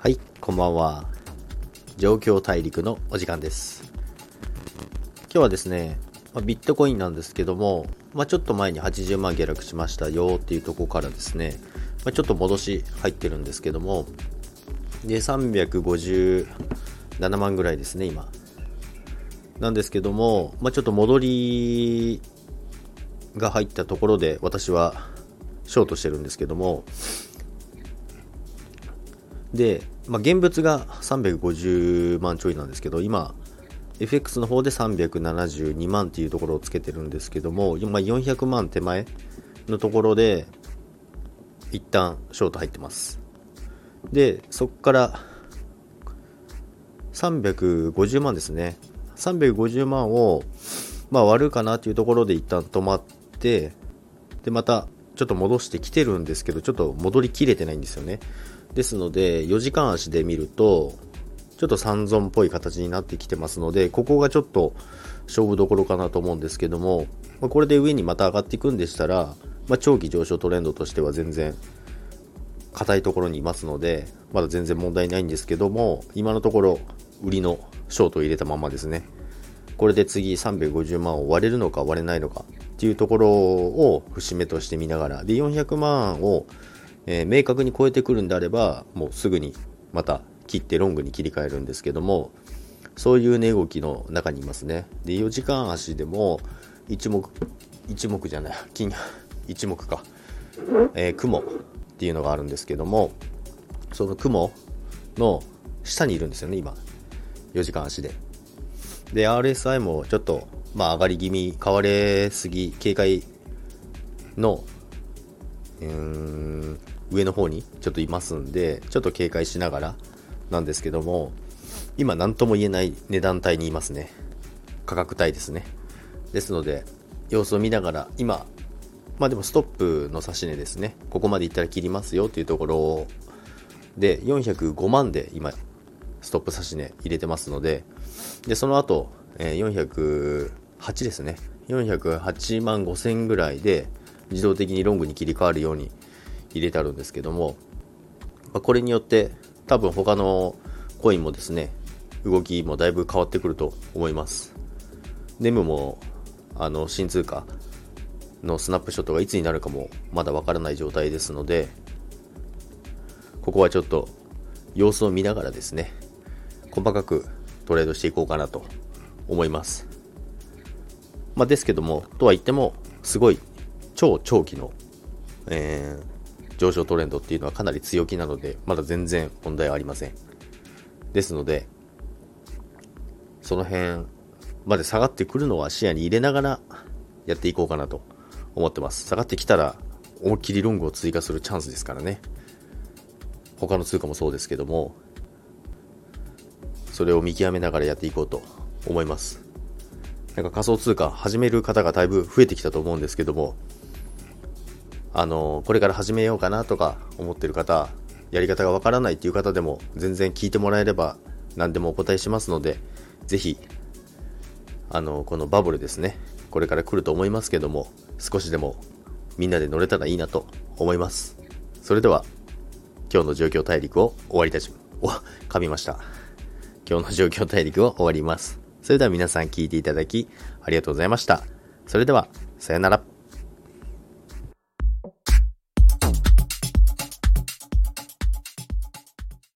はい、こんばんは。状況大陸のお時間です。今日はですね、まビットコインなんですけども、まあ、ちょっと前に80万下落しましたよっていうとこからですね、まあ、ちょっと戻し入ってるんですけども、で、357万ぐらいですね、今。なんですけども、まあ、ちょっと戻りが入ったところで私はショートしてるんですけども、で、まあ、現物が350万ちょいなんですけど、今、FX の方で372万っていうところをつけてるんですけども、まあ、400万手前のところで、一旦ショート入ってます。で、そこから、350万ですね。350万を、まあ、割るかなっていうところで一旦止まって、で、また、ちょっと戻してきてるんですけど、ちょっと戻りきれてないんですよね。ですので、4時間足で見ると、ちょっと三尊っぽい形になってきてますので、ここがちょっと勝負どころかなと思うんですけども、まこれで上にまた上がっていくんでしたら、まあ、長期上昇トレンドとしては全然硬いところにいますので、まだ全然問題ないんですけども、今のところ売りのショートを入れたままですね。これで次350万を割れるのか割れないのかっていうところを節目として見ながら、で、400万を、えー明確に超えてくるんであれば、もうすぐにまた切ってロングに切り替えるんですけども、そういう値動きの中にいますね。で、4時間足でも、一目、一目じゃない、金、一目か、えー雲っていうのがあるんですけども、その雲の下にいるんですよね、今。4時間足で。で、RSI もちょっと、まあ上がり気味、買われすぎ、警戒の、うーん、上の方にちょっといますんで、ちょっと警戒しながらなんですけども、今何とも言えない値段帯にいますね。価格帯ですね。ですので、様子を見ながら、今、まあでもストップの指し値ですね。ここまでいったら切りますよっていうところで、405万で今、ストップ指し値入れてますので、で、その後、え408ですね。408万5千ぐらいで、自動的にロングに切り替わるように入れてあるんですけども、まこれによって、多分他のコインもですね、動きもだいぶ変わってくると思います。ネムも、あの、新通貨のスナップショットがいつになるかもまだわからない状態ですので、ここはちょっと様子を見ながらですね、細かくトレードしていこうかなと思います。まあ、ですけども、とは言っても、すごい超長期の、えー上昇トレンドっていうのはかなり強気なので、まだ全然問題はありません。ですので、その辺まで下がってくるのは視野に入れながらやっていこうかなと思ってます。下がってきたら、思いっきりロングを追加するチャンスですからね。他の通貨もそうですけども、それを見極めながらやっていこうと思います。なんか仮想通貨始める方がだいぶ増えてきたと思うんですけども、あの、これから始めようかなとか思ってる方、やり方がわからないっていう方でも全然聞いてもらえれば何でもお答えしますので、ぜひ、あの、このバブルですね、これから来ると思いますけども、少しでもみんなで乗れたらいいなと思います。それでは、今日の状況大陸を終わりたし、お、噛みました。今日の状況大陸を終わります。それでは皆さん聞いていただきありがとうございました。それでは、さよなら。